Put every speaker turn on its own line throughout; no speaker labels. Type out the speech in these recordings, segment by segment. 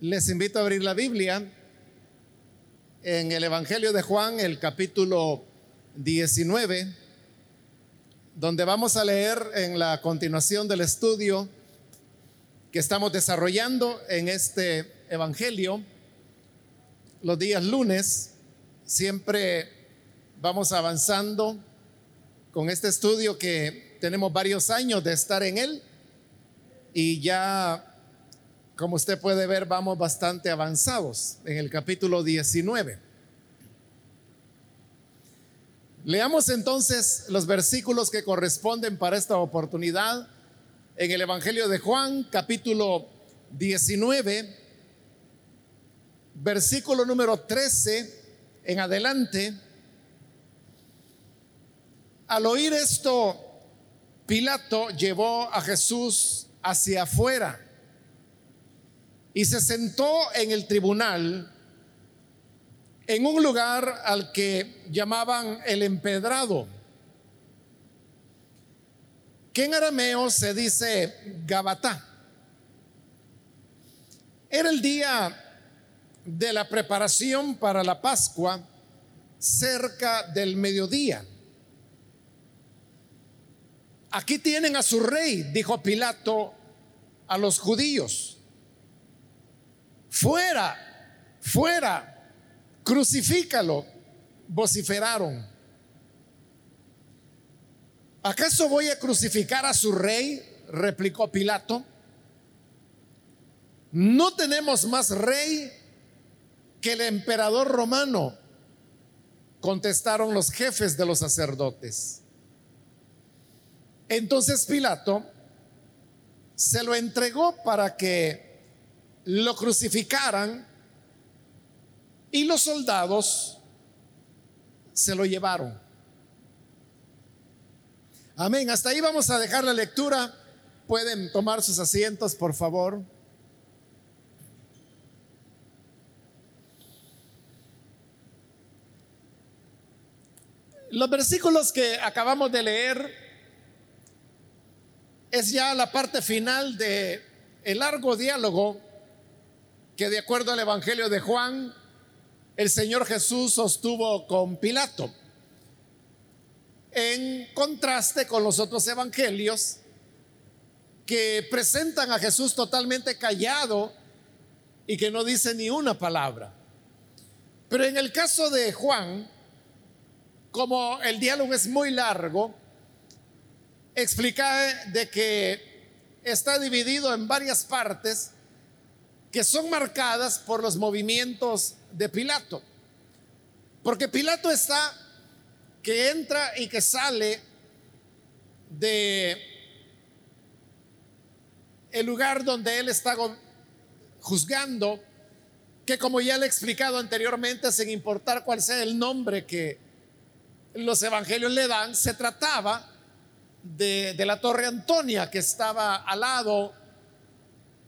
Les invito a abrir la Biblia en el Evangelio de Juan, el capítulo 19, donde vamos a leer en la continuación del estudio que estamos desarrollando en este Evangelio los días lunes. Siempre vamos avanzando con este estudio que tenemos varios años de estar en él y ya, como usted puede ver, vamos bastante avanzados en el capítulo 19. Leamos entonces los versículos que corresponden para esta oportunidad en el Evangelio de Juan, capítulo 19, versículo número 13 en adelante. Al oír esto, Pilato llevó a Jesús hacia afuera y se sentó en el tribunal en un lugar al que llamaban el empedrado, que en arameo se dice Gabatá. Era el día de la preparación para la Pascua cerca del mediodía. Aquí tienen a su rey, dijo Pilato a los judíos. Fuera, fuera, crucifícalo, vociferaron. ¿Acaso voy a crucificar a su rey? replicó Pilato. No tenemos más rey que el emperador romano, contestaron los jefes de los sacerdotes. Entonces Pilato se lo entregó para que lo crucificaran y los soldados se lo llevaron. Amén. Hasta ahí vamos a dejar la lectura. Pueden tomar sus asientos, por favor. Los versículos que acabamos de leer es ya la parte final de el largo diálogo que de acuerdo al Evangelio de Juan, el Señor Jesús sostuvo con Pilato. En contraste con los otros evangelios que presentan a Jesús totalmente callado y que no dice ni una palabra. Pero en el caso de Juan, como el diálogo es muy largo, explica de que está dividido en varias partes que son marcadas por los movimientos de Pilato. Porque Pilato está que entra y que sale de el lugar donde él está juzgando, que como ya le he explicado anteriormente, sin importar cuál sea el nombre que los evangelios le dan, se trataba de, la Torre Antonia que estaba al lado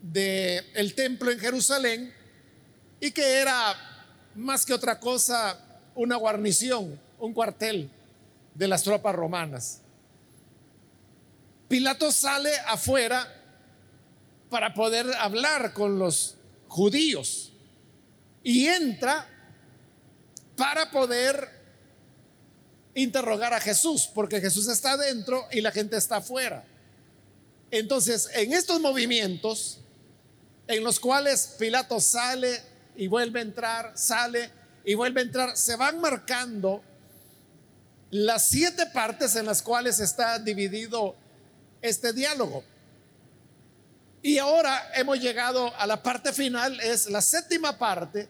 del el templo en Jerusalén y que era más que otra cosa una guarnición, un cuartel de las tropas romanas. Pilato sale afuera para poder hablar con los judíos y entra para poder interrogar a Jesús, porque Jesús está adentro y la gente está afuera. Entonces, en estos movimientos, en los cuales Pilato sale y vuelve a entrar, sale y vuelve a entrar, se van marcando las siete partes en las cuales está dividido este diálogo. Y ahora hemos llegado a la parte final, es la séptima parte,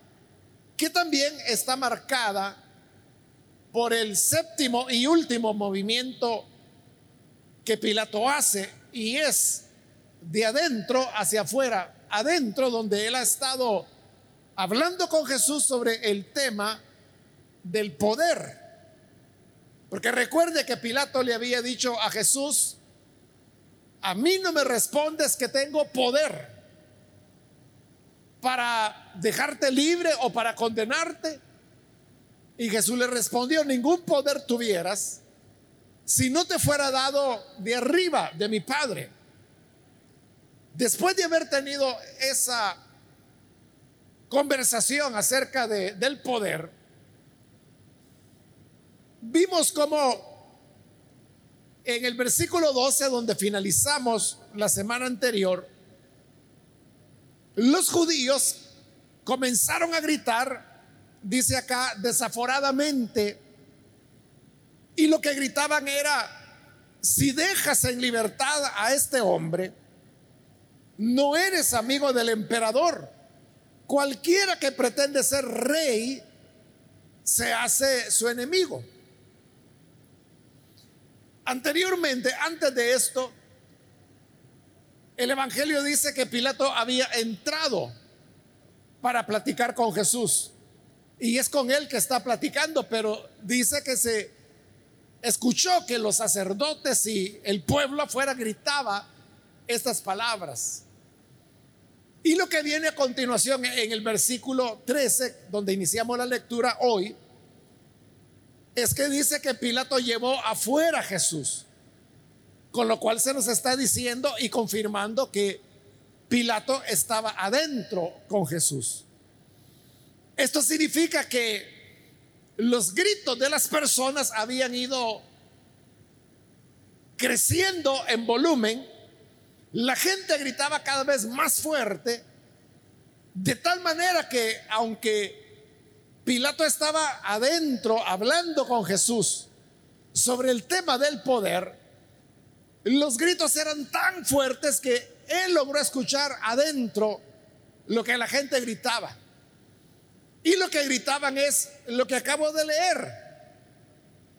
que también está marcada por el séptimo y último movimiento que Pilato hace y es de adentro hacia afuera, adentro donde él ha estado hablando con Jesús sobre el tema del poder. Porque recuerde que Pilato le había dicho a Jesús, a mí no me respondes que tengo poder para dejarte libre o para condenarte. Y Jesús le respondió, ningún poder tuvieras si no te fuera dado de arriba de mi Padre. Después de haber tenido esa conversación acerca de, del poder, vimos como en el versículo 12, donde finalizamos la semana anterior, los judíos comenzaron a gritar, dice acá, desaforadamente, y lo que gritaban era, si dejas en libertad a este hombre, no eres amigo del emperador. Cualquiera que pretende ser rey se hace su enemigo. Anteriormente, antes de esto, el Evangelio dice que Pilato había entrado para platicar con Jesús. Y es con él que está platicando, pero dice que se escuchó que los sacerdotes y el pueblo afuera gritaba estas palabras. Y lo que viene a continuación en el versículo 13, donde iniciamos la lectura hoy, es que dice que Pilato llevó afuera a Jesús, con lo cual se nos está diciendo y confirmando que Pilato estaba adentro con Jesús. Esto significa que los gritos de las personas habían ido creciendo en volumen, la gente gritaba cada vez más fuerte, de tal manera que aunque Pilato estaba adentro hablando con Jesús sobre el tema del poder, los gritos eran tan fuertes que él logró escuchar adentro lo que la gente gritaba. Y lo que gritaban es lo que acabo de leer,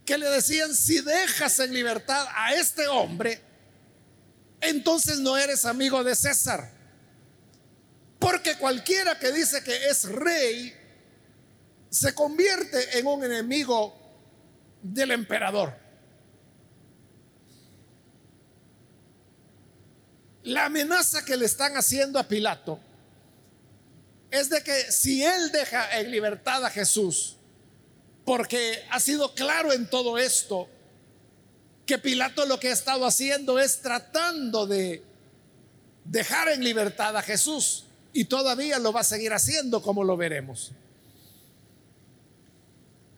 que le decían, si dejas en libertad a este hombre, entonces no eres amigo de César. Porque cualquiera que dice que es rey, se convierte en un enemigo del emperador. La amenaza que le están haciendo a Pilato es de que si él deja en libertad a Jesús, porque ha sido claro en todo esto, que Pilato lo que ha estado haciendo es tratando de dejar en libertad a Jesús y todavía lo va a seguir haciendo como lo veremos.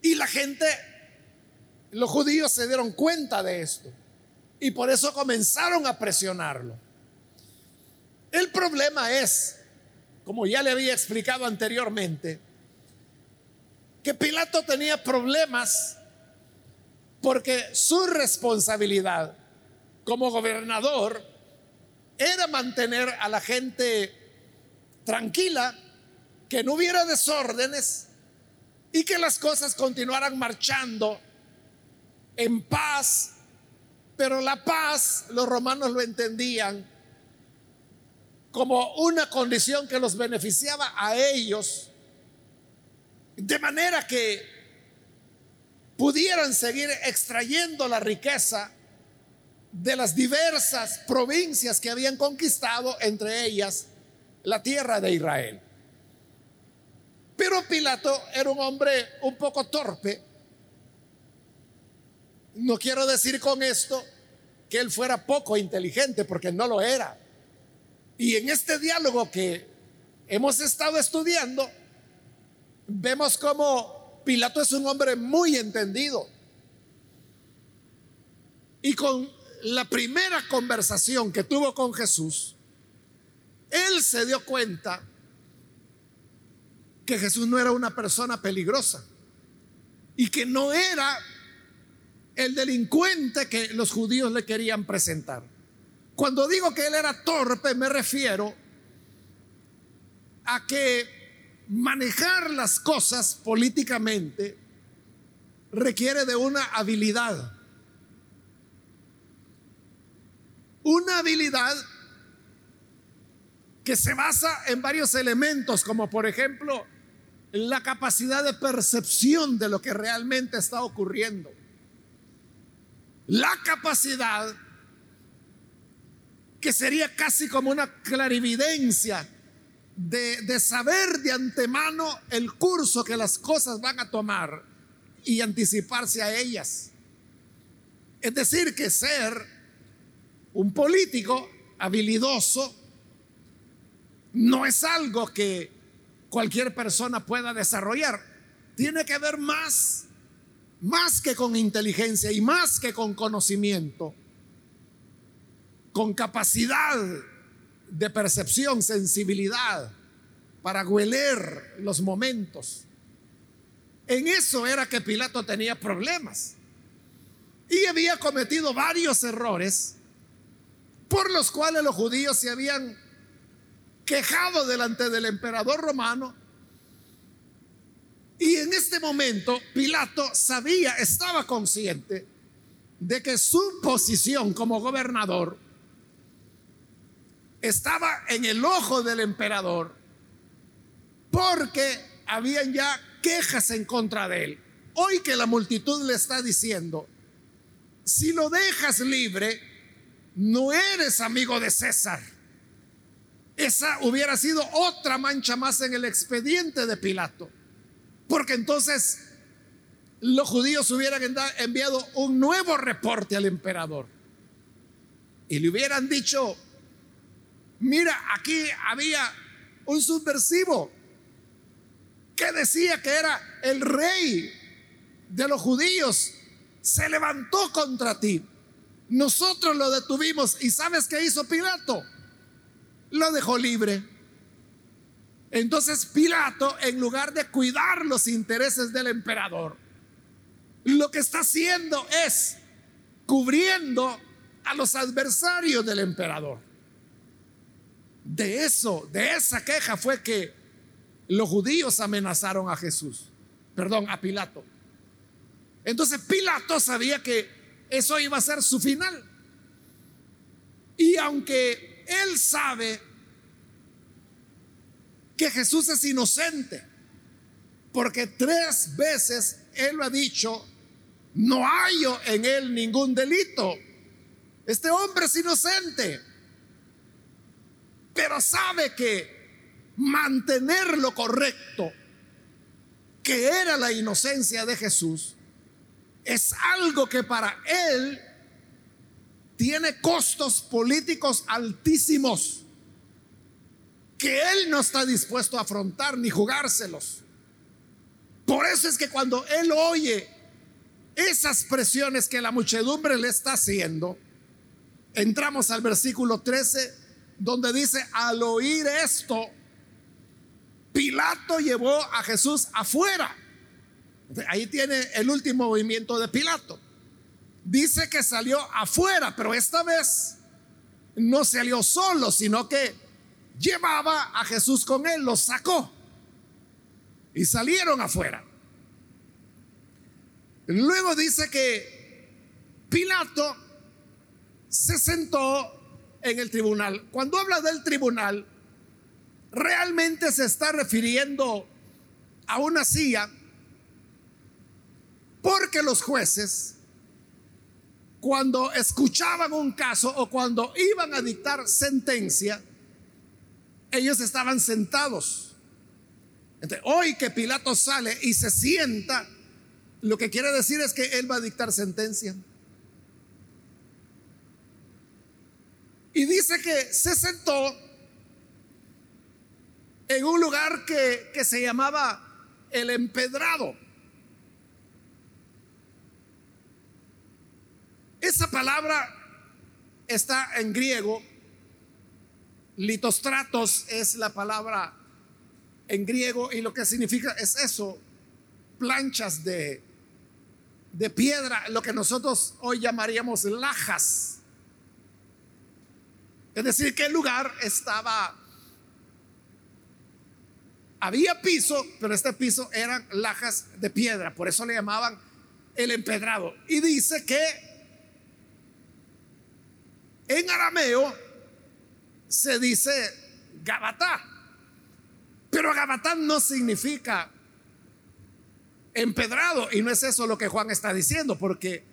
Y la gente, los judíos se dieron cuenta de esto y por eso comenzaron a presionarlo. El problema es como ya le había explicado anteriormente, que Pilato tenía problemas porque su responsabilidad como gobernador era mantener a la gente tranquila, que no hubiera desórdenes y que las cosas continuaran marchando en paz. Pero la paz, los romanos lo entendían como una condición que los beneficiaba a ellos, de manera que pudieran seguir extrayendo la riqueza de las diversas provincias que habían conquistado, entre ellas la tierra de Israel. Pero Pilato era un hombre un poco torpe. No quiero decir con esto que él fuera poco inteligente, porque no lo era. Y en este diálogo que hemos estado estudiando, vemos como Pilato es un hombre muy entendido. Y con la primera conversación que tuvo con Jesús, él se dio cuenta que Jesús no era una persona peligrosa y que no era el delincuente que los judíos le querían presentar. Cuando digo que él era torpe, me refiero a que manejar las cosas políticamente requiere de una habilidad. Una habilidad que se basa en varios elementos, como por ejemplo la capacidad de percepción de lo que realmente está ocurriendo. La capacidad que sería casi como una clarividencia de, saber de antemano el curso que las cosas van a tomar y anticiparse a ellas. Es decir, que ser un político habilidoso no es algo que cualquier persona pueda desarrollar. Tiene que ver más, más que con inteligencia y más que con conocimiento, con capacidad de percepción, sensibilidad para hueler los momentos. En eso era que Pilato tenía problemas. Y había cometido varios errores por los cuales los judíos se habían quejado delante del emperador romano. Y en este momento Pilato sabía, estaba consciente de que su posición como gobernador estaba en el ojo del emperador porque habían ya quejas en contra de él. Hoy que la multitud le está diciendo, si lo dejas libre, no eres amigo de César. Esa hubiera sido otra mancha más en el expediente de Pilato. Porque entonces los judíos hubieran enviado un nuevo reporte al emperador. Y le hubieran dicho, mira, aquí había un subversivo que decía que era el rey de los judíos. Se levantó contra ti. Nosotros lo detuvimos. ¿Y sabes qué hizo Pilato? lo dejó libre. Entonces Pilato, en lugar de cuidar los intereses del emperador, lo que está haciendo es cubriendo a los adversarios del emperador. De eso, de esa queja fue que los judíos amenazaron a Jesús, perdón, a Pilato. Entonces Pilato sabía que eso iba a ser su final. Y aunque él sabe que Jesús es inocente, porque tres veces Él lo ha dicho, no hallo en Él ningún delito. Este hombre es inocente, pero sabe que mantener lo correcto, que era la inocencia de Jesús, es algo que para Él tiene costos políticos altísimos que él no está dispuesto a afrontar ni jugárselos. Por eso es que cuando él oye esas presiones que la muchedumbre le está haciendo, entramos al versículo 13 donde dice, al oír esto, Pilato llevó a Jesús afuera. Ahí tiene el último movimiento de Pilato dice que salió afuera, pero esta vez no salió solo, sino que llevaba a Jesús con él, lo sacó y salieron afuera. Luego dice que Pilato se sentó en el tribunal. Cuando habla del tribunal, realmente se está refiriendo a una silla porque los jueces cuando escuchaban un caso o cuando iban a dictar sentencia, ellos estaban sentados. hoy que Pilato sale y se sienta, lo que quiere decir es que él va a dictar sentencia. Y dice que se sentó en un lugar que, que se llamaba el empedrado. Esa palabra está en griego. Litostratos es la palabra en griego y lo que significa es eso, planchas de, de piedra, lo que nosotros hoy llamaríamos lajas. Es decir, que el lugar estaba, había piso, pero este piso eran lajas de piedra, por eso le llamaban el empedrado. Y dice que en arameo se dice Gabatá, pero Gabatá no significa empedrado y no es eso lo que Juan está diciendo, porque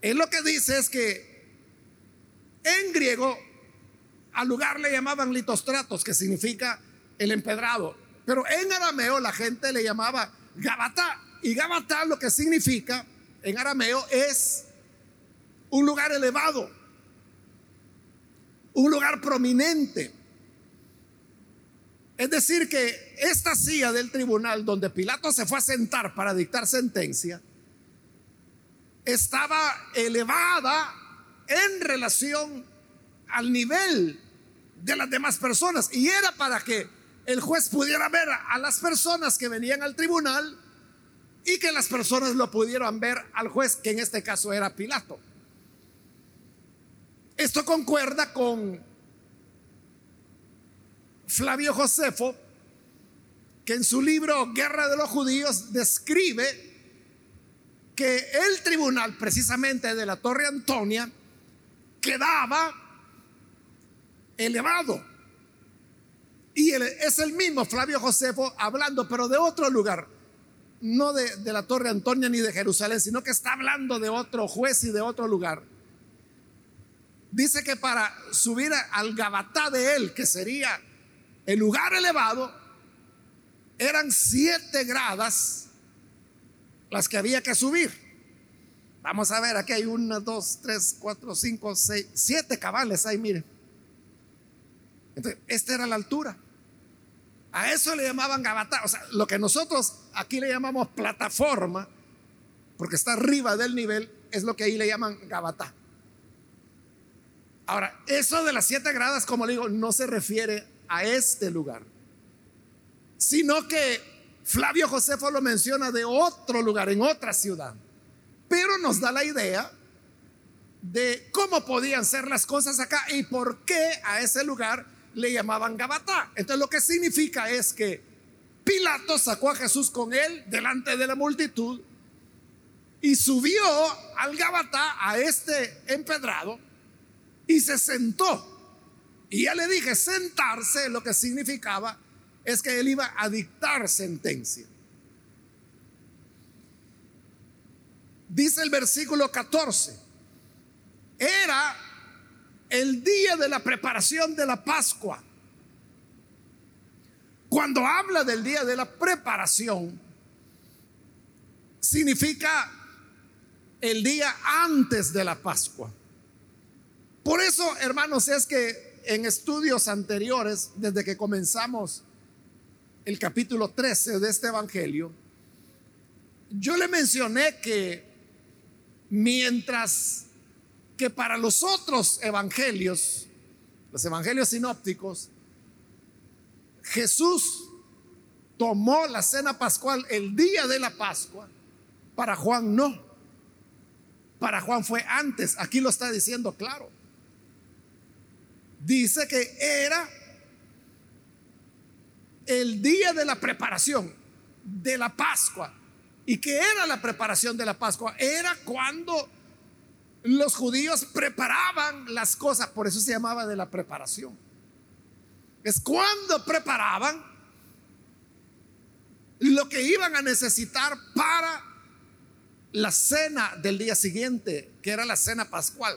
él lo que dice es que en griego al lugar le llamaban litostratos, que significa el empedrado, pero en arameo la gente le llamaba Gabatá y Gabatá lo que significa en arameo es un lugar elevado un lugar prominente. Es decir, que esta silla del tribunal donde Pilato se fue a sentar para dictar sentencia, estaba elevada en relación al nivel de las demás personas y era para que el juez pudiera ver a las personas que venían al tribunal y que las personas lo pudieran ver al juez, que en este caso era Pilato. Esto concuerda con Flavio Josefo, que en su libro Guerra de los Judíos describe que el tribunal precisamente de la Torre Antonia quedaba elevado. Y es el mismo Flavio Josefo hablando, pero de otro lugar, no de, la Torre Antonia ni de Jerusalén, sino que está hablando de otro juez y de otro lugar. Dice que para subir al Gabatá de él, que sería el lugar elevado, eran siete gradas las que había que subir. Vamos a ver, aquí hay una, dos, tres, cuatro, cinco, seis, siete cabales ahí, miren. Entonces, esta era la altura. A eso le llamaban Gabatá. O sea, lo que nosotros aquí le llamamos plataforma, porque está arriba del nivel, es lo que ahí le llaman Gabatá. Ahora, eso de las siete gradas, como le digo, no se refiere a este lugar, sino que Flavio Josefo lo menciona de otro lugar, en otra ciudad, nos da la idea de cómo podían ser las cosas acá y por qué a ese lugar le llamaban Gabatá. Entonces lo que significa es que Pilato sacó a Jesús con él delante de la multitud y subió al Gabatá, a este empedrado, y se sentó. Y ya le dije, sentarse lo que significaba es que él iba a dictar sentencia. Dice el versículo 14, era el día de la preparación de la Pascua. Cuando habla del día de la preparación, significa el día antes de la Pascua. Por eso, hermanos, es que en estudios anteriores, desde que comenzamos el capítulo 13 de este Evangelio, yo le mencioné que mientras que para los otros evangelios, los evangelios sinópticos, Jesús tomó la cena pascual el día de la Pascua, para Juan no. Para Juan fue antes, aquí lo está diciendo claro dice que era el día de la preparación de la Pascua. ¿Y que era la preparación de la Pascua? Era cuando los judíos preparaban las cosas, por eso se llamaba de la preparación. Es cuando preparaban lo que iban a necesitar para la cena del día siguiente, que era la cena pascual.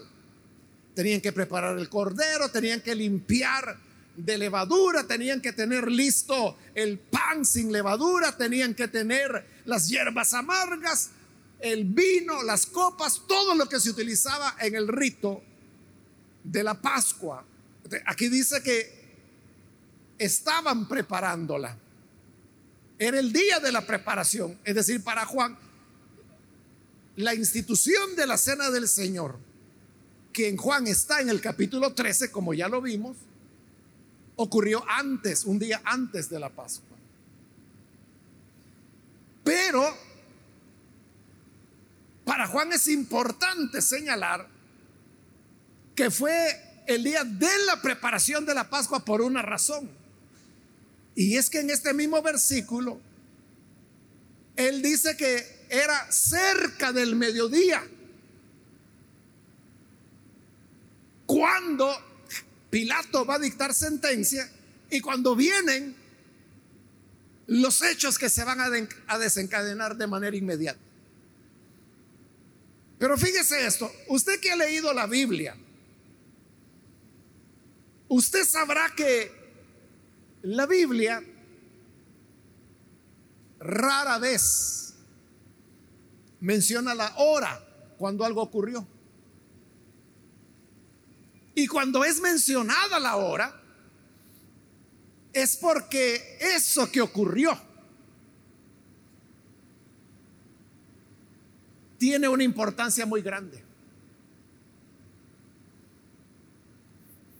Tenían que preparar el cordero, tenían que limpiar de levadura, tenían que tener listo el pan sin levadura, tenían que tener las hierbas amargas, el vino, las copas, todo lo que se utilizaba en el rito de la Pascua. Aquí dice que estaban preparándola. Era el día de la preparación, es decir, para Juan, la institución de la cena del Señor que en Juan está en el capítulo 13, como ya lo vimos, ocurrió antes, un día antes de la Pascua. Pero para Juan es importante señalar que fue el día de la preparación de la Pascua por una razón. Y es que en este mismo versículo, él dice que era cerca del mediodía. cuando Pilato va a dictar sentencia y cuando vienen los hechos que se van a, desencadenar de manera inmediata. Pero fíjese esto, usted que ha leído la Biblia, usted sabrá que la Biblia rara vez menciona la hora cuando algo ocurrió. Y cuando es mencionada la hora, es porque eso que ocurrió tiene una importancia muy grande.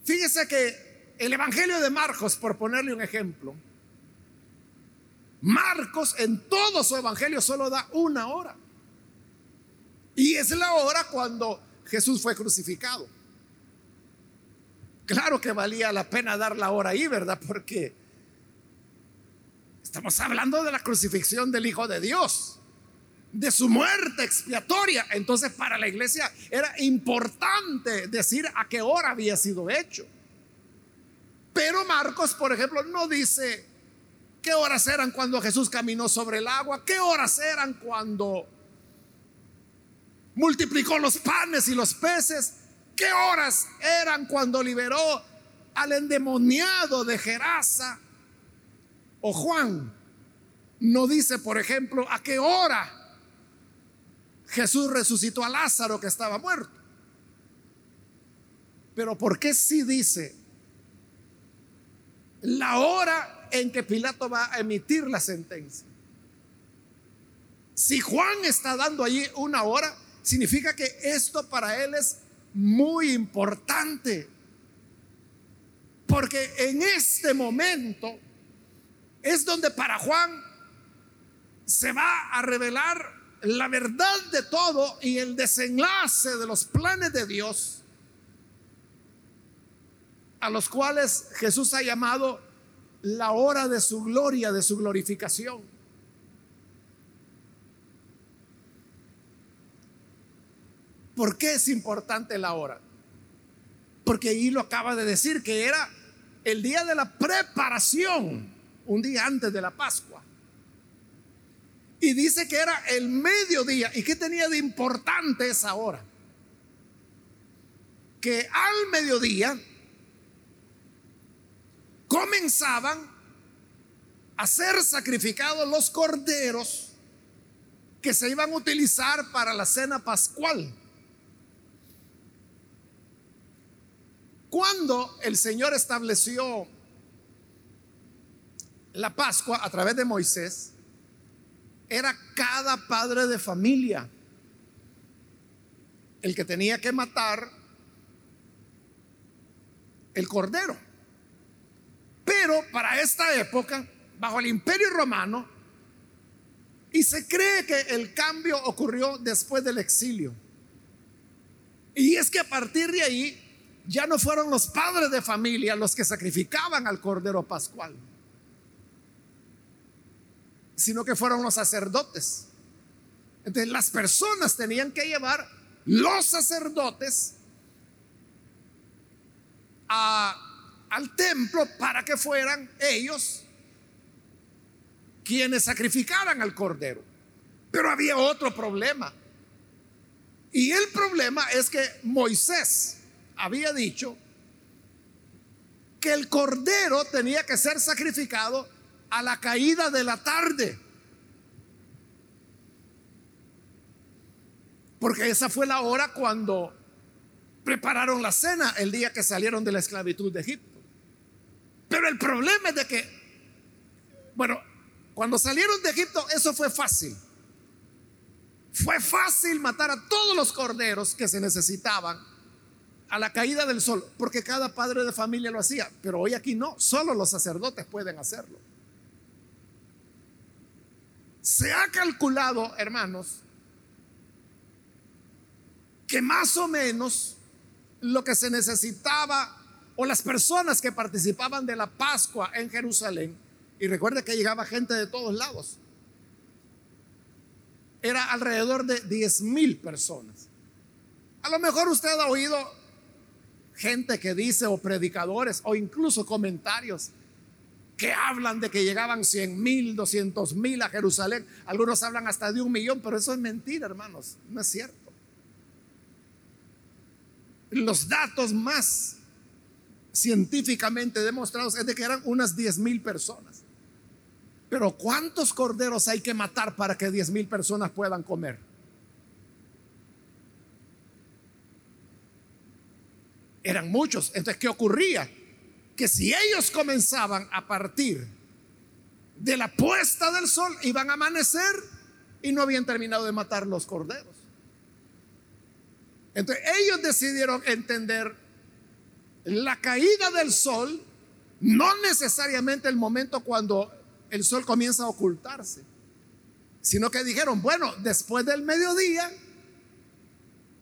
Fíjese que el Evangelio de Marcos, por ponerle un ejemplo, Marcos en todo su Evangelio solo da una hora. Y es la hora cuando Jesús fue crucificado. Claro que valía la pena dar la hora ahí, ¿verdad? Porque estamos hablando de la crucifixión del Hijo de Dios, de su muerte expiatoria. Entonces para la iglesia era importante decir a qué hora había sido hecho. Pero Marcos, por ejemplo, no dice qué horas eran cuando Jesús caminó sobre el agua, qué horas eran cuando multiplicó los panes y los peces, ¿Qué horas eran cuando liberó al endemoniado de Gerasa? O Juan no dice, por ejemplo, a qué hora Jesús resucitó a Lázaro que estaba muerto. Pero ¿por qué sí dice la hora en que Pilato va a emitir la sentencia? Si Juan está dando allí una hora, significa que esto para él es muy importante. Porque en este momento es donde para Juan se va a revelar la verdad de todo y el desenlace de los planes de Dios a los cuales Jesús ha llamado la hora de su gloria, de su glorificación. ¿Por qué es importante la hora? Porque ahí lo acaba de decir, que era el día de la preparación, un día antes de la Pascua. Y dice que era el mediodía. ¿Y qué tenía de importante esa hora? Que al mediodía comenzaban a ser sacrificados los corderos que se iban a utilizar para la cena pascual. Cuando el Señor estableció la Pascua a través de Moisés, era cada padre de familia el que tenía que matar el cordero. Pero para esta época, bajo el imperio romano, y se cree que el cambio ocurrió después del exilio. Y es que a partir de ahí ya no fueron los padres de familia los que sacrificaban al Cordero Pascual, sino que fueron los sacerdotes. Entonces las personas tenían que llevar los sacerdotes al templo para que fueran ellos quienes sacrificaran al Cordero. Pero había otro problema. Y el problema es que Moisés había dicho que el cordero tenía que ser sacrificado a la caída de la tarde. Porque esa fue la hora cuando prepararon la cena el día que salieron de la esclavitud de Egipto. Pero el problema es de que, bueno, cuando salieron de Egipto eso fue fácil. Fue fácil matar a todos los corderos que se necesitaban a la caída del sol, porque cada padre de familia lo hacía, pero hoy aquí no, solo los sacerdotes pueden hacerlo. Se ha calculado, hermanos, que más o menos lo que se necesitaba o las personas que participaban de la Pascua en Jerusalén, y recuerde que llegaba gente de todos lados, era alrededor de 10 mil personas. A lo mejor usted ha oído gente que dice, o predicadores, o incluso comentarios que hablan de que llegaban 100 mil, 200 mil a Jerusalén. Algunos hablan hasta de un millón, pero eso es mentira, hermanos, no es cierto. Los datos más científicamente demostrados es de que eran unas 10 mil personas. Pero ¿cuántos corderos hay que matar para que 10 mil personas puedan comer? Eran muchos. Entonces, ¿qué ocurría? que si ellos comenzaban a partir de la puesta del sol, iban a amanecer y no habían terminado de matar los corderos. Entonces ellos decidieron entender la caída del sol, no necesariamente el momento cuando el sol comienza a ocultarse, sino que dijeron, bueno, después del mediodía,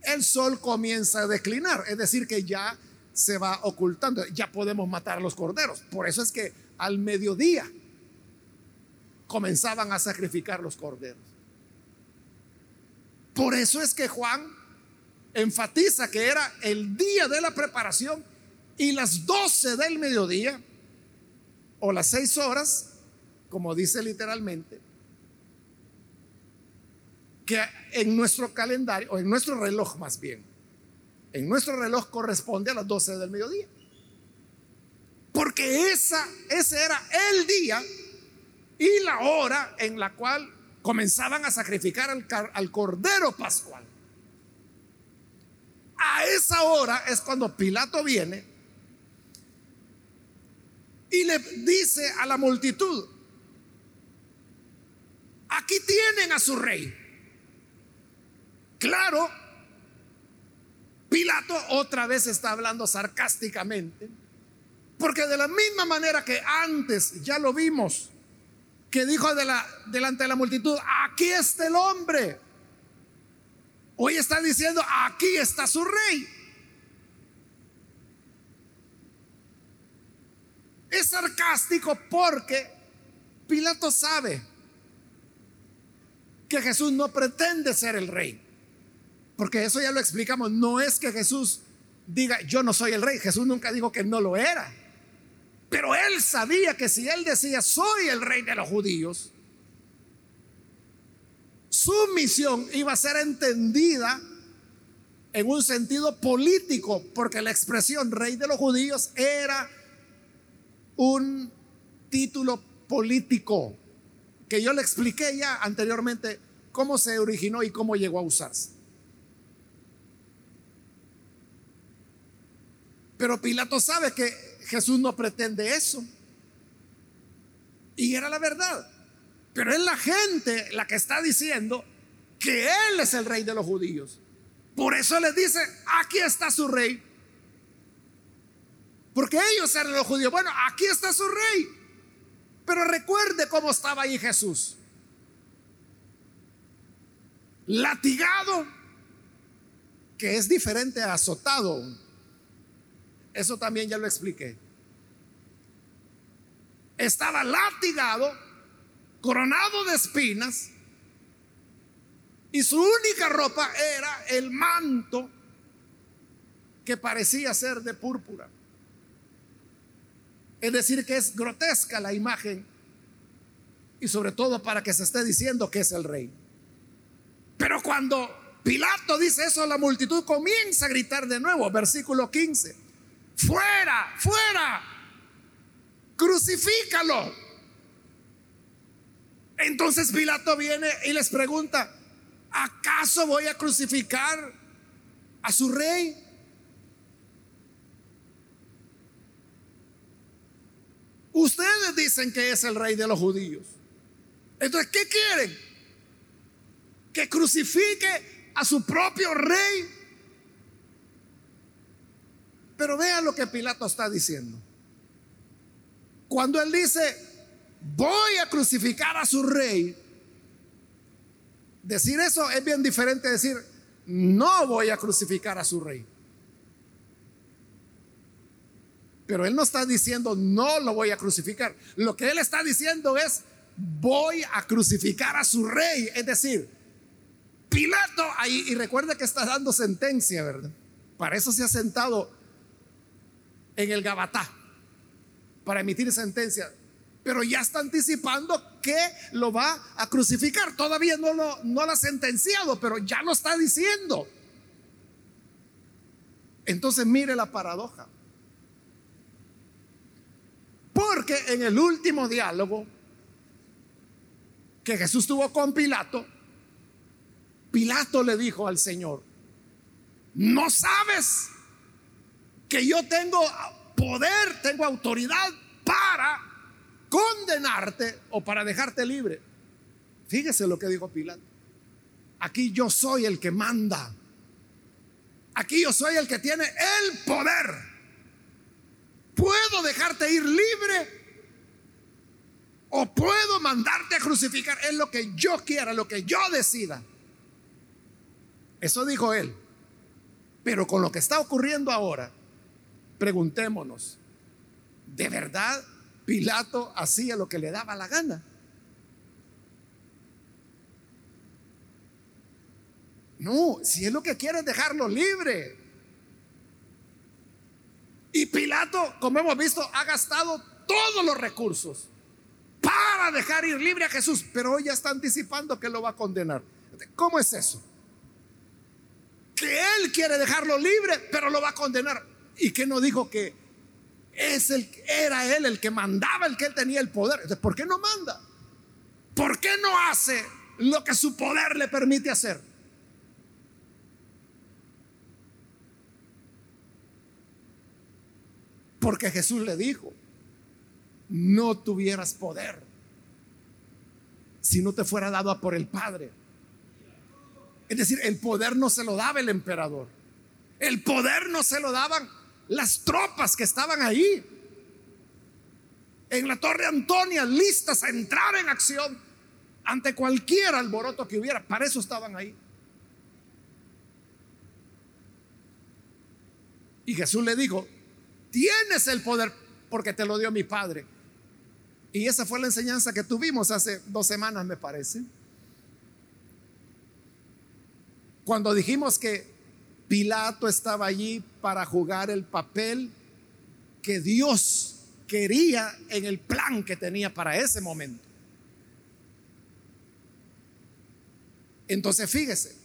el sol comienza a declinar, es decir, que ya se va ocultando, ya podemos matar a los corderos. Por eso es que al mediodía comenzaban a sacrificar los corderos. Por eso es que Juan enfatiza que era el día de la preparación y las 12 del mediodía o las 6 horas, como dice literalmente, que en nuestro calendario, o en nuestro reloj más bien, en nuestro reloj corresponde a las 12 del mediodía. Porque esa, ese era el día y la hora en la cual comenzaban a sacrificar al, al cordero pascual. A esa hora es cuando Pilato viene y le dice a la multitud, aquí tienen a su rey. Claro, Pilato otra vez está hablando sarcásticamente, porque de la misma manera que antes ya lo vimos, que dijo de la, delante de la multitud, aquí está el hombre. Hoy está diciendo, aquí está su rey. Es sarcástico porque Pilato sabe que Jesús no pretende ser el rey. Porque eso ya lo explicamos. No es que Jesús diga, yo no soy el rey. Jesús nunca dijo que no lo era. Pero él sabía que si él decía, soy el rey de los judíos, su misión iba a ser entendida en un sentido político, porque la expresión rey de los judíos era un título político que yo le expliqué ya anteriormente cómo se originó y cómo llegó a usarse. Pero Pilato sabe que Jesús no pretende eso. Y era la verdad. Pero es la gente la que está diciendo que Él es el rey de los judíos. Por eso les dice, aquí está su rey. Porque ellos eran los judíos. Bueno, aquí está su rey. Pero recuerde cómo estaba ahí Jesús. Latigado, que es diferente a azotado. Eso también ya lo expliqué. Estaba latigado, coronado de espinas, y su única ropa era el manto que parecía ser de púrpura. Es decir, que es grotesca la imagen y sobre todo para que se esté diciendo que es el rey. Pero cuando Pilato dice eso, la multitud comienza a gritar de nuevo, versículo 15 fuera, fuera, crucifícalo. Entonces Pilato viene y les pregunta, ¿acaso voy a crucificar a su rey? Ustedes dicen que es el rey de los judíos. Entonces, ¿qué quieren? Que crucifique a su propio rey pero vean lo que Pilato está diciendo. Cuando él dice, voy a crucificar a su rey, decir eso es bien diferente de decir, no voy a crucificar a su rey. Pero él no está diciendo, no lo voy a crucificar. Lo que él está diciendo es, voy a crucificar a su rey. Es decir, Pilato ahí, y recuerda que está dando sentencia, ¿verdad? Para eso se ha sentado en el Gabatá para emitir sentencia. Pero ya está anticipando que lo va a crucificar. Todavía no lo, no lo ha sentenciado, pero ya lo está diciendo. Entonces mire la paradoja. Porque en el último diálogo que Jesús tuvo con Pilato, Pilato le dijo al Señor, no sabes que yo tengo poder, tengo autoridad para condenarte o para dejarte libre. Fíjese lo que dijo Pilato. Aquí yo soy el que manda. Aquí yo soy el que tiene el poder. Puedo dejarte ir libre o puedo mandarte a crucificar. Es lo que yo quiera, lo que yo decida. Eso dijo él. Pero con lo que está ocurriendo ahora, preguntémonos, ¿de verdad Pilato hacía lo que le daba la gana? No, si es lo que quiere es dejarlo libre. Y Pilato, como hemos visto, ha gastado todos los recursos para dejar ir libre a Jesús, pero hoy ya está anticipando que lo va a condenar. ¿Cómo es eso? Que él quiere dejarlo libre, pero lo va a condenar. ¿Y que no dijo que es el, era él el que mandaba, el que tenía el poder? Entonces, ¿por qué no manda? ¿Por qué no hace lo que su poder le permite hacer? Porque Jesús le dijo, no tuvieras poder si no te fuera dado por el Padre. Es decir, el poder no se lo daba el emperador. El poder no se lo daban las tropas que estaban ahí. En la Torre Antonia, listas a entrar en acción ante cualquier alboroto que hubiera. Para eso estaban ahí. Y Jesús le dijo, tienes el poder porque te lo dio mi Padre. Y esa fue la enseñanza que tuvimos hace dos semanas, me parece. Cuando dijimos que Pilato estaba allí para jugar el papel que Dios quería en el plan que tenía para ese momento. Entonces fíjese,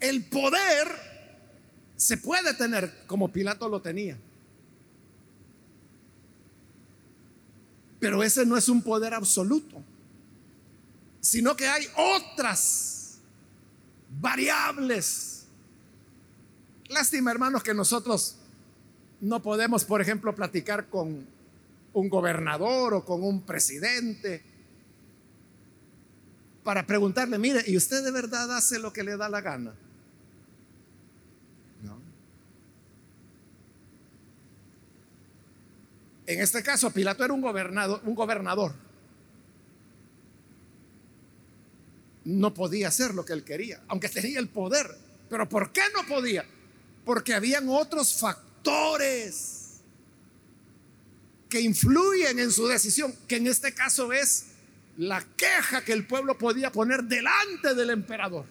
el poder se puede tener como Pilato lo tenía. Pero ese no es un poder absoluto, sino que hay otras variables. Lástima, hermanos, que nosotros no podemos, por ejemplo, platicar con un gobernador o con un presidente para preguntarle, mire, ¿y usted de verdad hace lo que le da la gana? En este caso, Pilato era un gobernador, un gobernador. No podía hacer lo que él quería, aunque tenía el poder. Pero ¿por qué no podía? Porque habían otros factores que influyen en su decisión, que en este caso es la queja que el pueblo podía poner delante del emperador.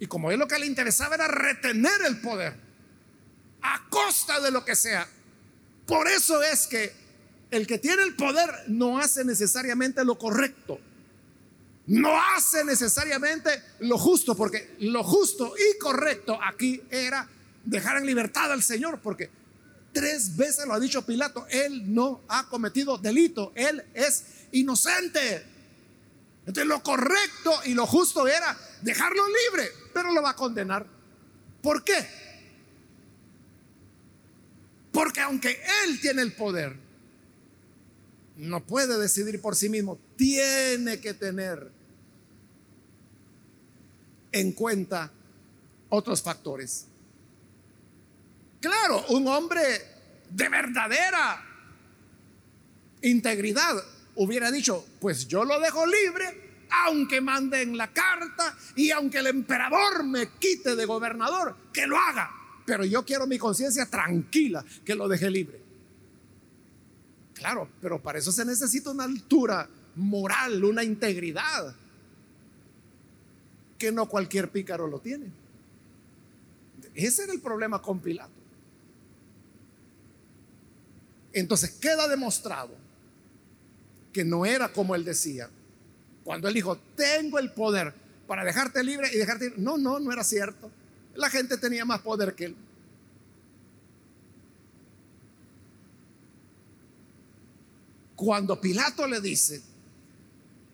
Y como él lo que le interesaba era retener el poder, a costa de lo que sea. Por eso es que el que tiene el poder no hace necesariamente lo correcto. No hace necesariamente lo justo, porque lo justo y correcto aquí era dejar en libertad al Señor, porque tres veces lo ha dicho Pilato, él no ha cometido delito, él es inocente. Entonces lo correcto y lo justo era dejarlo libre, pero lo va a condenar. ¿Por qué? Porque aunque Él tiene el poder, no puede decidir por sí mismo. Tiene que tener en cuenta otros factores. Claro, un hombre de verdadera integridad hubiera dicho, pues yo lo dejo libre, aunque manden la carta y aunque el emperador me quite de gobernador, que lo haga pero yo quiero mi conciencia tranquila, que lo deje libre. Claro, pero para eso se necesita una altura moral, una integridad, que no cualquier pícaro lo tiene. Ese era el problema con Pilato. Entonces queda demostrado que no era como él decía. Cuando él dijo, tengo el poder para dejarte libre y dejarte. No, no, no era cierto. La gente tenía más poder que él. Cuando Pilato le dice,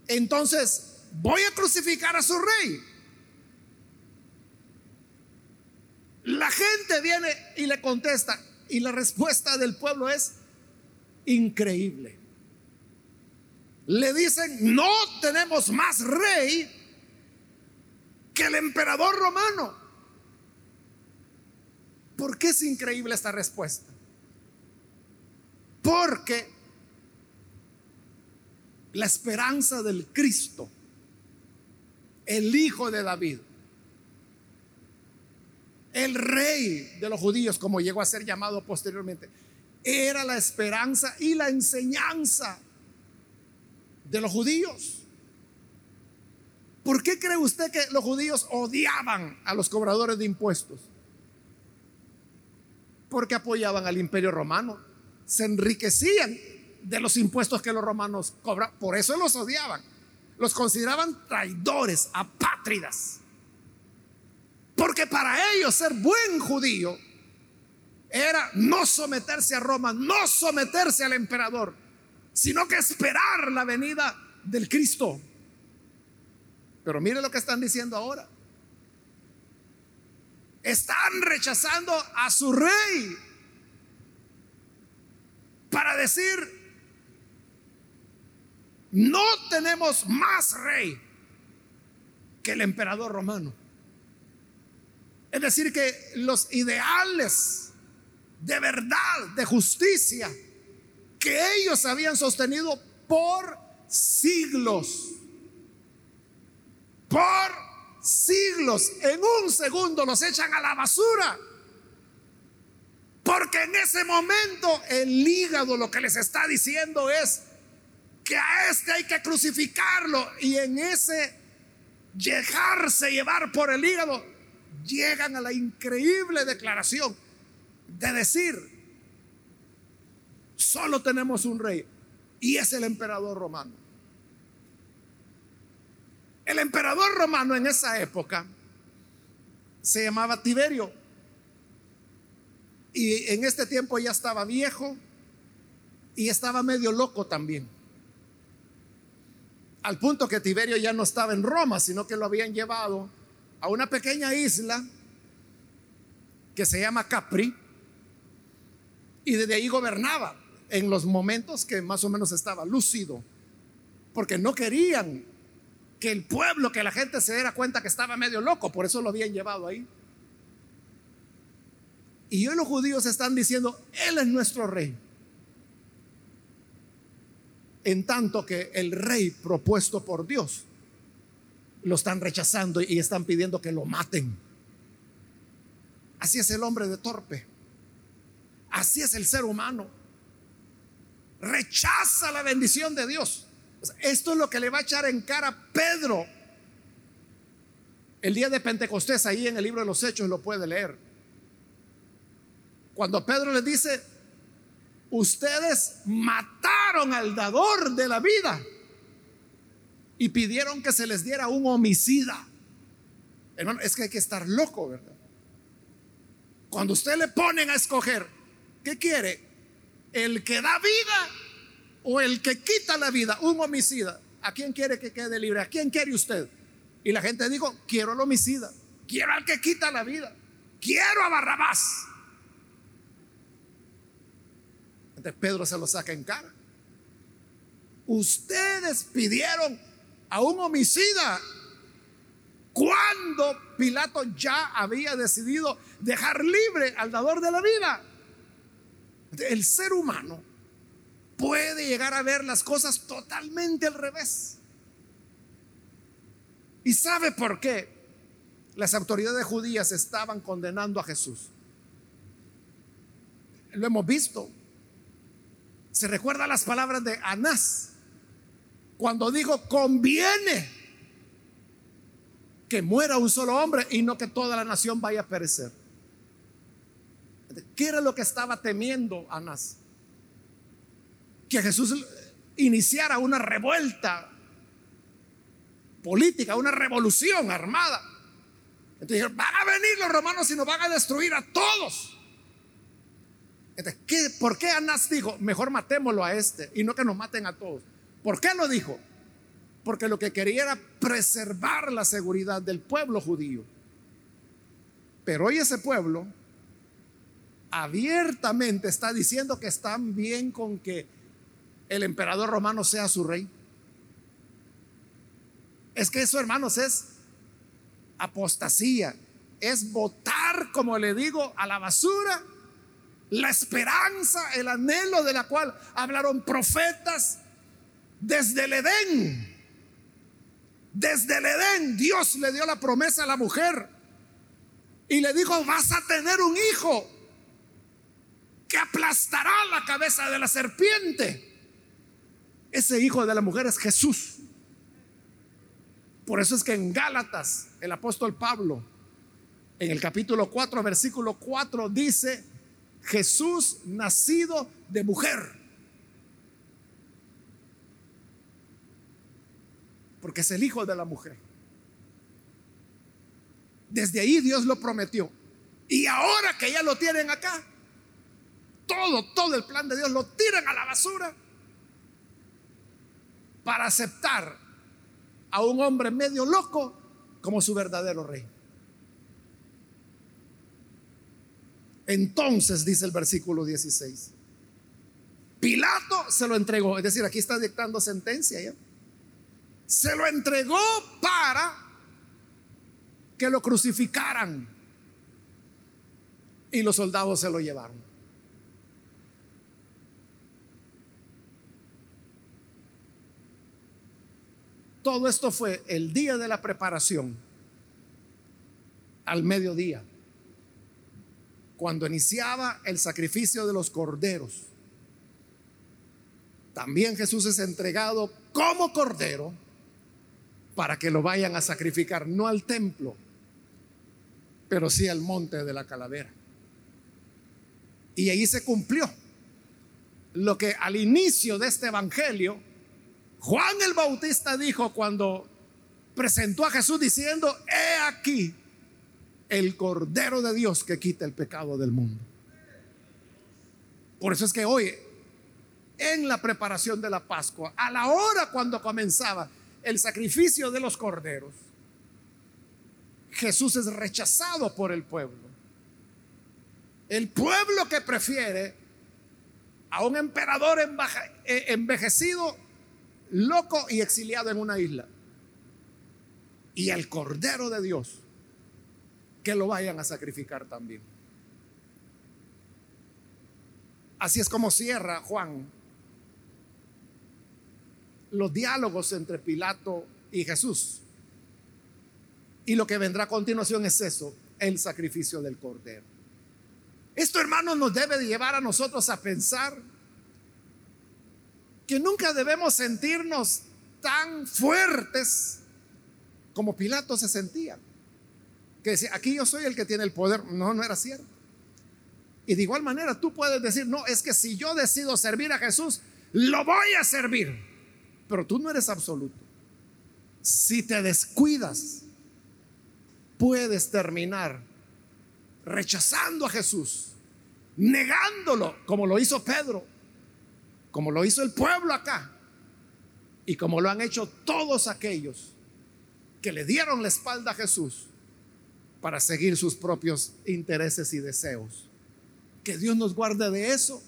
entonces voy a crucificar a su rey. La gente viene y le contesta y la respuesta del pueblo es increíble. Le dicen, no tenemos más rey que el emperador romano. ¿Por qué es increíble esta respuesta? Porque la esperanza del Cristo, el Hijo de David, el rey de los judíos, como llegó a ser llamado posteriormente, era la esperanza y la enseñanza de los judíos. ¿Por qué cree usted que los judíos odiaban a los cobradores de impuestos? Porque apoyaban al imperio romano, se enriquecían de los impuestos que los romanos cobran, por eso los odiaban, los consideraban traidores, apátridas. Porque para ellos ser buen judío era no someterse a Roma, no someterse al emperador, sino que esperar la venida del Cristo. Pero mire lo que están diciendo ahora. Están rechazando a su rey para decir, no tenemos más rey que el emperador romano. Es decir, que los ideales de verdad, de justicia, que ellos habían sostenido por siglos, por siglos, en un segundo los echan a la basura. Porque en ese momento el hígado lo que les está diciendo es que a este hay que crucificarlo. Y en ese dejarse llevar por el hígado, llegan a la increíble declaración de decir, solo tenemos un rey y es el emperador romano. El emperador romano en esa época se llamaba Tiberio. Y en este tiempo ya estaba viejo y estaba medio loco también. Al punto que Tiberio ya no estaba en Roma, sino que lo habían llevado a una pequeña isla que se llama Capri. Y desde ahí gobernaba en los momentos que más o menos estaba lúcido. Porque no querían que el pueblo, que la gente se diera cuenta que estaba medio loco, por eso lo habían llevado ahí. Y hoy los judíos están diciendo, Él es nuestro rey. En tanto que el rey propuesto por Dios lo están rechazando y están pidiendo que lo maten. Así es el hombre de torpe. Así es el ser humano. Rechaza la bendición de Dios. Esto es lo que le va a echar en cara Pedro. El día de Pentecostés, ahí en el libro de los Hechos lo puede leer. Cuando Pedro le dice, ustedes mataron al dador de la vida y pidieron que se les diera un homicida. Hermano, es que hay que estar loco, ¿verdad? Cuando usted le ponen a escoger, ¿qué quiere? ¿El que da vida o el que quita la vida, un homicida, ¿a quién quiere que quede libre? ¿A quién quiere usted? Y la gente dijo, quiero al homicida, quiero al que quita la vida, quiero a Barrabás. Entonces Pedro se lo saca en cara. Ustedes pidieron a un homicida cuando Pilato ya había decidido dejar libre al dador de la vida. El ser humano puede llegar a ver las cosas totalmente al revés. ¿Y sabe por qué? Las autoridades judías estaban condenando a Jesús. Lo hemos visto. Se recuerda las palabras de Anás cuando dijo, conviene que muera un solo hombre y no que toda la nación vaya a perecer. ¿Qué era lo que estaba temiendo Anás? que Jesús iniciara una revuelta política, una revolución armada. Entonces dijeron, van a venir los romanos y nos van a destruir a todos. Entonces, ¿qué, ¿por qué Anás dijo, mejor matémoslo a este y no que nos maten a todos? ¿Por qué lo dijo? Porque lo que quería era preservar la seguridad del pueblo judío. Pero hoy ese pueblo abiertamente está diciendo que están bien con que el emperador romano sea su rey. Es que eso, hermanos, es apostasía. Es votar, como le digo, a la basura la esperanza, el anhelo de la cual hablaron profetas desde el Edén. Desde el Edén Dios le dio la promesa a la mujer y le dijo, vas a tener un hijo que aplastará la cabeza de la serpiente. Ese hijo de la mujer es Jesús. Por eso es que en Gálatas el apóstol Pablo, en el capítulo 4, versículo 4, dice, Jesús nacido de mujer. Porque es el hijo de la mujer. Desde ahí Dios lo prometió. Y ahora que ya lo tienen acá, todo, todo el plan de Dios lo tiran a la basura para aceptar a un hombre medio loco como su verdadero rey. Entonces, dice el versículo 16, Pilato se lo entregó, es decir, aquí está dictando sentencia ya se lo entregó para que lo crucificaran. Y los soldados se lo llevaron. Todo esto fue el día de la preparación, al mediodía, cuando iniciaba el sacrificio de los corderos. También Jesús es entregado como cordero para que lo vayan a sacrificar, no al templo, pero sí al monte de la calavera. Y ahí se cumplió lo que al inicio de este evangelio Juan el Bautista dijo cuando presentó a Jesús diciendo, he aquí el Cordero de Dios que quita el pecado del mundo. Por eso es que hoy, en la preparación de la Pascua, a la hora cuando comenzaba, el sacrificio de los corderos, Jesús es rechazado por el pueblo. El pueblo que prefiere a un emperador eh, envejecido, loco y exiliado en una isla. Y al Cordero de Dios, que lo vayan a sacrificar también. Así es como cierra Juan los diálogos entre Pilato y Jesús. Y lo que vendrá a continuación es eso, el sacrificio del cordero. Esto, hermanos, nos debe de llevar a nosotros a pensar que nunca debemos sentirnos tan fuertes como Pilato se sentía. Que decía, aquí yo soy el que tiene el poder. No, no era cierto. Y de igual manera tú puedes decir, no, es que si yo decido servir a Jesús, lo voy a servir. Pero tú no eres absoluto. Si te descuidas, puedes terminar rechazando a Jesús, negándolo, como lo hizo Pedro, como lo hizo el pueblo acá, y como lo han hecho todos aquellos que le dieron la espalda a Jesús para seguir sus propios intereses y deseos. Que Dios nos guarde de eso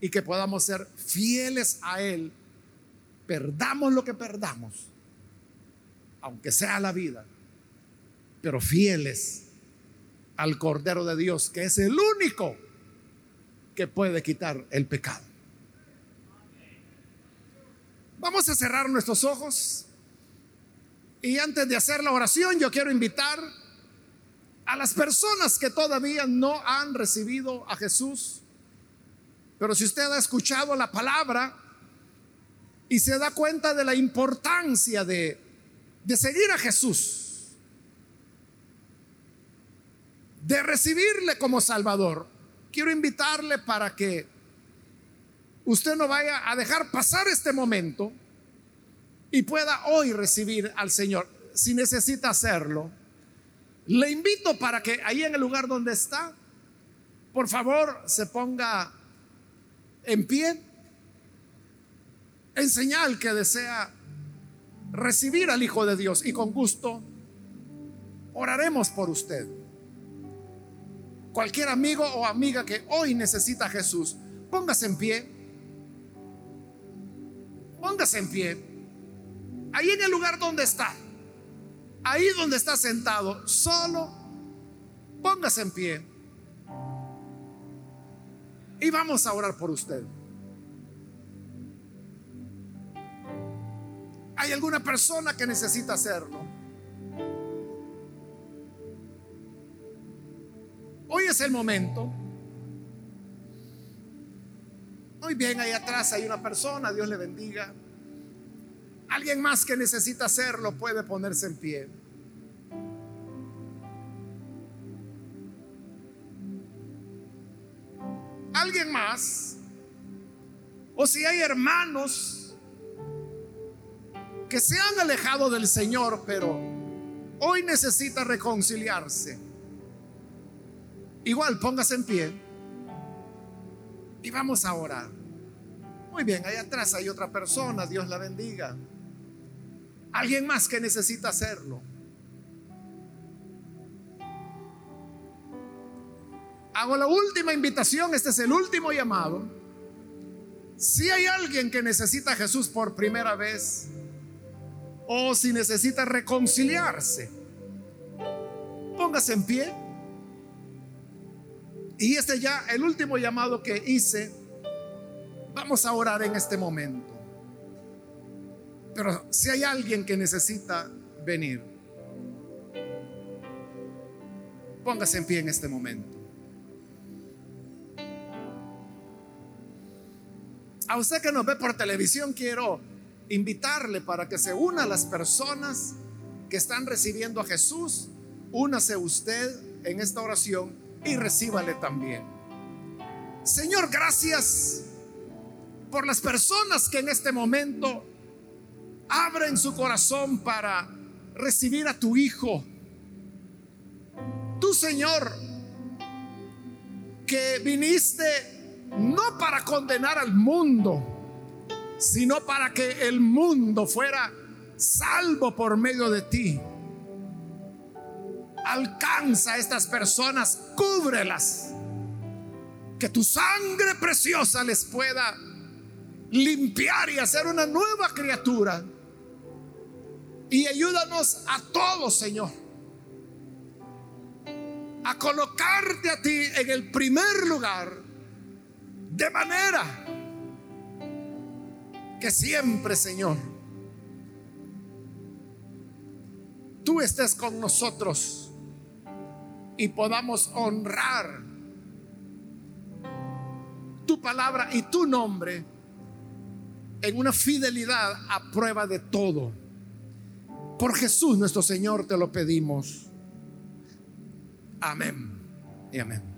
y que podamos ser fieles a Él perdamos lo que perdamos, aunque sea la vida, pero fieles al Cordero de Dios, que es el único que puede quitar el pecado. Vamos a cerrar nuestros ojos y antes de hacer la oración yo quiero invitar a las personas que todavía no han recibido a Jesús, pero si usted ha escuchado la palabra, y se da cuenta de la importancia de, de seguir a Jesús, de recibirle como Salvador. Quiero invitarle para que usted no vaya a dejar pasar este momento y pueda hoy recibir al Señor. Si necesita hacerlo, le invito para que ahí en el lugar donde está, por favor, se ponga en pie en señal que desea recibir al Hijo de Dios y con gusto oraremos por usted. cualquier amigo o amiga que hoy necesita a Jesús, póngase en pie. Póngase en pie. Ahí en el lugar donde está. Ahí donde está sentado, solo póngase en pie. Y vamos a orar por usted. ¿Hay alguna persona que necesita hacerlo? Hoy es el momento. Muy bien, ahí atrás hay una persona, Dios le bendiga. Alguien más que necesita hacerlo puede ponerse en pie. Alguien más. O si hay hermanos que se han alejado del Señor, pero hoy necesita reconciliarse. Igual, póngase en pie y vamos a orar. Muy bien, ahí atrás hay otra persona, Dios la bendiga. Alguien más que necesita hacerlo. Hago la última invitación, este es el último llamado. Si hay alguien que necesita a Jesús por primera vez, o si necesita reconciliarse, póngase en pie. Y este ya, el último llamado que hice, vamos a orar en este momento. Pero si hay alguien que necesita venir, póngase en pie en este momento. A usted que nos ve por televisión, quiero invitarle para que se una a las personas que están recibiendo a Jesús. Únase usted en esta oración y recíbale también. Señor, gracias por las personas que en este momento abren su corazón para recibir a tu Hijo. Tú, Señor, que viniste no para condenar al mundo, sino para que el mundo fuera salvo por medio de ti. Alcanza a estas personas, cúbrelas, que tu sangre preciosa les pueda limpiar y hacer una nueva criatura. Y ayúdanos a todos, Señor, a colocarte a ti en el primer lugar, de manera que siempre, Señor, tú estés con nosotros y podamos honrar tu palabra y tu nombre en una fidelidad a prueba de todo. Por Jesús nuestro Señor te lo pedimos. Amén y amén.